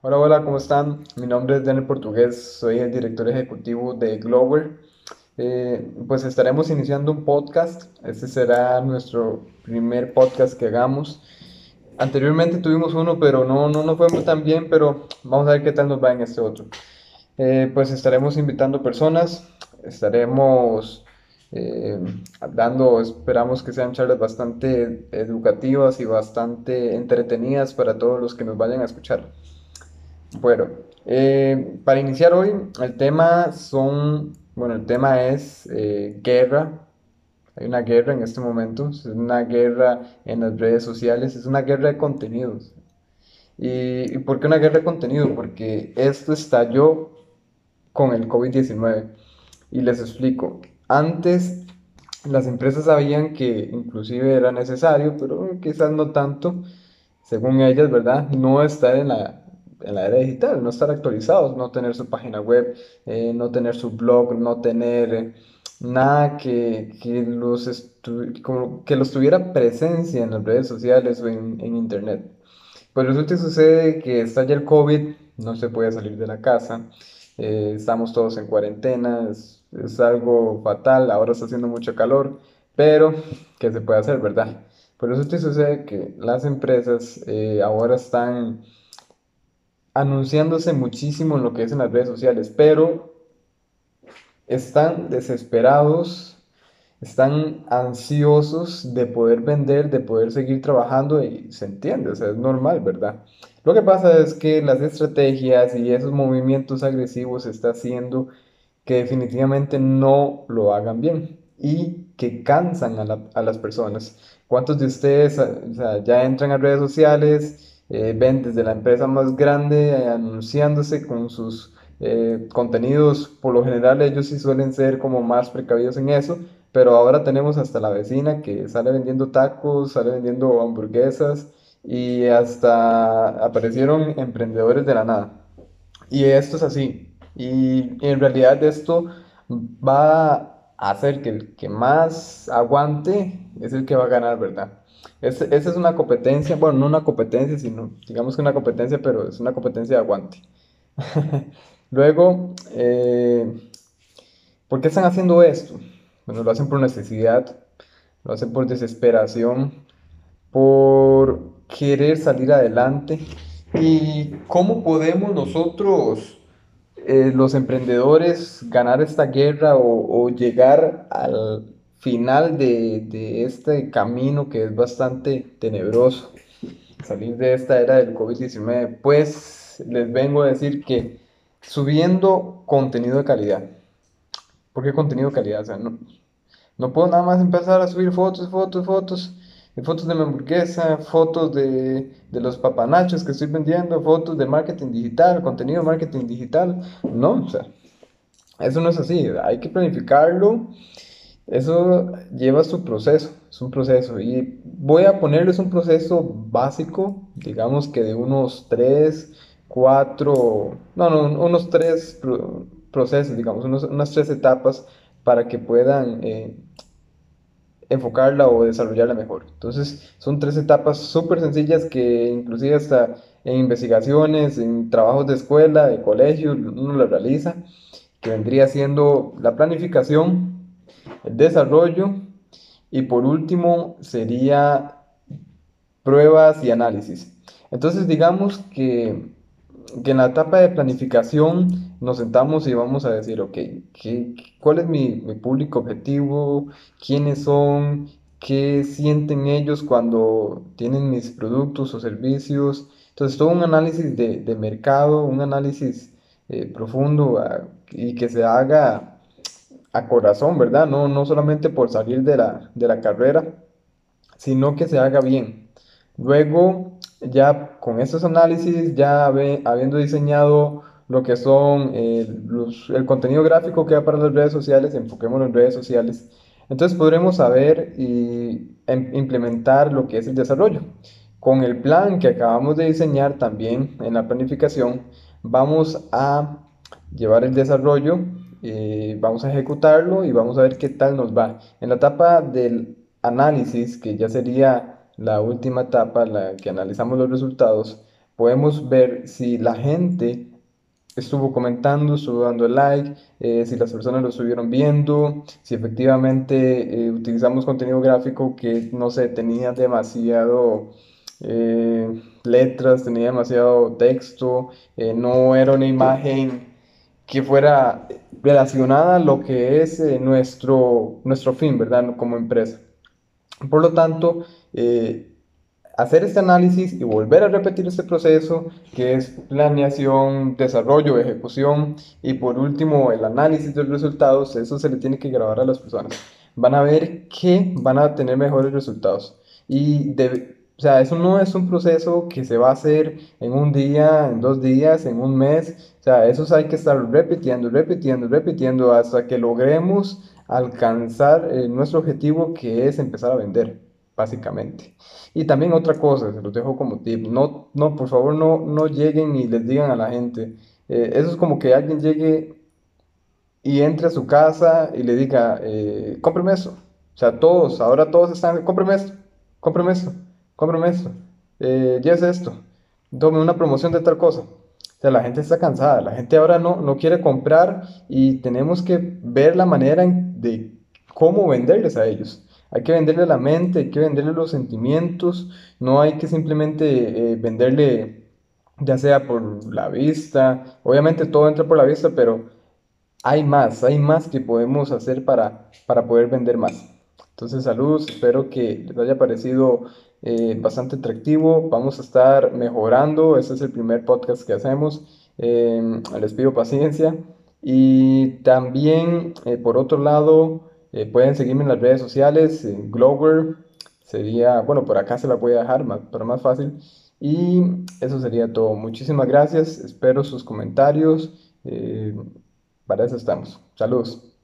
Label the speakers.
Speaker 1: Hola, hola, ¿cómo están? Mi nombre es Daniel Portugués, soy el director ejecutivo de Glover. Eh, pues estaremos iniciando un podcast. Este será nuestro primer podcast que hagamos. Anteriormente tuvimos uno, pero no, no nos fue tan bien, pero vamos a ver qué tal nos va en este otro. Eh, pues estaremos invitando personas, estaremos eh, dando, esperamos que sean charlas bastante educativas y bastante entretenidas para todos los que nos vayan a escuchar. Bueno, eh, para iniciar hoy, el tema son, bueno, el tema es eh, guerra. Hay una guerra en este momento, es una guerra en las redes sociales, es una guerra de contenidos. ¿Y, y por qué una guerra de contenido? Porque esto estalló con el COVID-19. Y les explico. Antes las empresas sabían que inclusive era necesario, pero quizás no tanto, según ellas, ¿verdad? No estar en la, en la era digital, no estar actualizados, no tener su página web, eh, no tener su blog, no tener eh, nada que, que los que los tuviera presencia en las redes sociales o en, en internet. Pues resulta y sucede que estalla el COVID, no se puede salir de la casa, eh, estamos todos en cuarentena, es, es, algo fatal, ahora está haciendo mucho calor, pero ¿qué se puede hacer, verdad? Por resulta y sucede que las empresas ahora están anunciándose muchísimo en lo que es en las redes sociales, pero están desesperados, están ansiosos de poder vender, de poder seguir trabajando y se entiende, o sea, es normal, ¿verdad? Lo que pasa es que las estrategias y esos movimientos agresivos está haciendo que definitivamente no lo hagan bien y que cansan a, la, a las personas. ¿Cuántos de ustedes o sea, ya entran a redes sociales? Eh, ven desde la empresa más grande eh, anunciándose con sus eh, contenidos, por lo general ellos sí suelen ser como más precavidos en eso, pero ahora tenemos hasta la vecina que sale vendiendo tacos, sale vendiendo hamburguesas y hasta aparecieron emprendedores de la nada. Y esto es así. Y en realidad esto va a hacer que el que más aguante es el que va a ganar, ¿verdad? Esa es una competencia, bueno, no una competencia, sino digamos que una competencia, pero es una competencia de aguante. Luego, eh, ¿por qué están haciendo esto? Bueno, lo hacen por necesidad, lo hacen por desesperación, por querer salir adelante. ¿Y cómo podemos nosotros, eh, los emprendedores, ganar esta guerra o llegar al, final de, de, este camino que es bastante tenebroso, salir de esta era del COVID-19, pues les vengo a decir que subiendo contenido de calidad. ¿Por qué contenido de calidad? O sea, no, no puedo nada más empezar a subir fotos, fotos, fotos, fotos de mi hamburguesa, fotos de, de los papanachos que estoy vendiendo, fotos de marketing digital, contenido marketing digital. No, o sea, eso no es así. Hay que planificarlo eso lleva su proceso, es un proceso. Y voy a ponerles un proceso básico, digamos que de unos 3, 4, no, no, unos 3 procesos, digamos, unos, unas 3 etapas para que puedan eh, enfocarla o desarrollarla mejor. Entonces, son tres etapas súper sencillas que inclusive hasta en investigaciones, en trabajos de escuela, de colegio, uno las realiza, que vendría siendo la planificación, el desarrollo y por último sería pruebas y análisis. Entonces digamos que, que en la etapa de planificación nos sentamos y vamos a decir, ok, ¿qué, ¿cuál es mi, mi público objetivo? ¿Quiénes son? ¿Qué sienten ellos cuando tienen mis productos o servicios? Entonces, todo un análisis de, de mercado, un análisis eh, profundo a, y que se haga a corazón, ¿verdad? No, no solamente por salir de la, de la carrera, sino que se haga bien. Luego, ya con estos análisis, ya habiendo diseñado lo que son eh, el contenido gráfico que va para las redes sociales, enfoquemos en redes sociales, entonces podremos saber y em, implementar lo que es el desarrollo. Con el plan que acabamos de diseñar también en la planificación, vamos a llevar el desarrollo eh, vamos a ejecutarlo y vamos a ver qué tal nos va. En la etapa del análisis, que ya sería la última etapa, la que analizamos los resultados, podemos ver si la gente estuvo comentando, estuvo dando like, eh, si las personas lo estuvieron viendo, si efectivamente eh, utilizamos contenido gráfico que no sé, tenía demasiado eh, letras, tenía demasiado texto, no era una imagen que fuera relacionada a lo que es nuestro, nuestro fin, ¿verdad? Como empresa. Por lo tanto, hacer este análisis y volver a repetir este proceso que es planeación, desarrollo, ejecución y por último el análisis de los resultados, eso se le tiene que grabar a las personas. Van a ver que van a tener mejores resultados. Y o sea, eso no es un proceso que se va a hacer en un día, en dos días, en un mes. O sea, eso hay que estar repitiendo, repitiendo, repitiendo hasta que logremos alcanzar eh, nuestro objetivo que es empezar a vender básicamente. Y también otra cosa, se los dejo como tip, no, no, por favor no, no lleguen y les digan a la gente, eh, eso es como que alguien llegue y entre a su casa y le diga, eh, cómpreme eso. O sea, todos, ahora todos están, cómpreme esto, cómpreme esto, eh, esto, tome una promoción de tal cosa. O sea, la gente está cansada, la gente ahora no, no quiere comprar y tenemos que ver la manera de cómo venderles a ellos. Hay que venderle la mente, hay que venderle los sentimientos, no hay que simplemente eh, venderle ya sea por la vista, obviamente todo entra por la vista, pero hay más, hay más que podemos hacer para, para poder vender más. Entonces, saludos, espero que les haya parecido eh, bastante atractivo. Vamos a estar mejorando, este es el primer podcast que hacemos. Eh, les pido paciencia. Y también, por otro lado, eh, pueden seguirme en las redes sociales, Glover, sería, bueno, por acá se la voy a dejar más, para más fácil. Y eso sería todo. Muchísimas gracias, espero sus comentarios. Eh, para eso estamos. Saludos.